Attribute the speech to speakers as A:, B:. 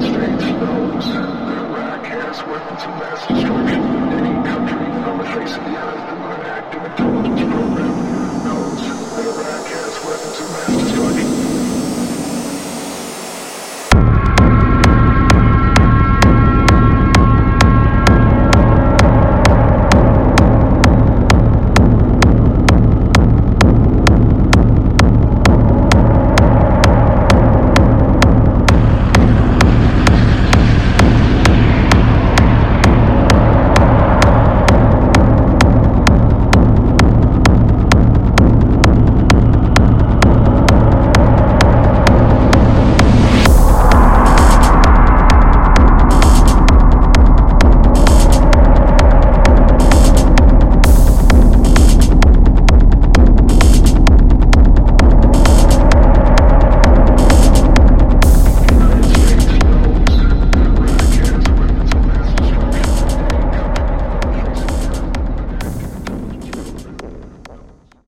A: States The Iraq has weapons of mass destruction.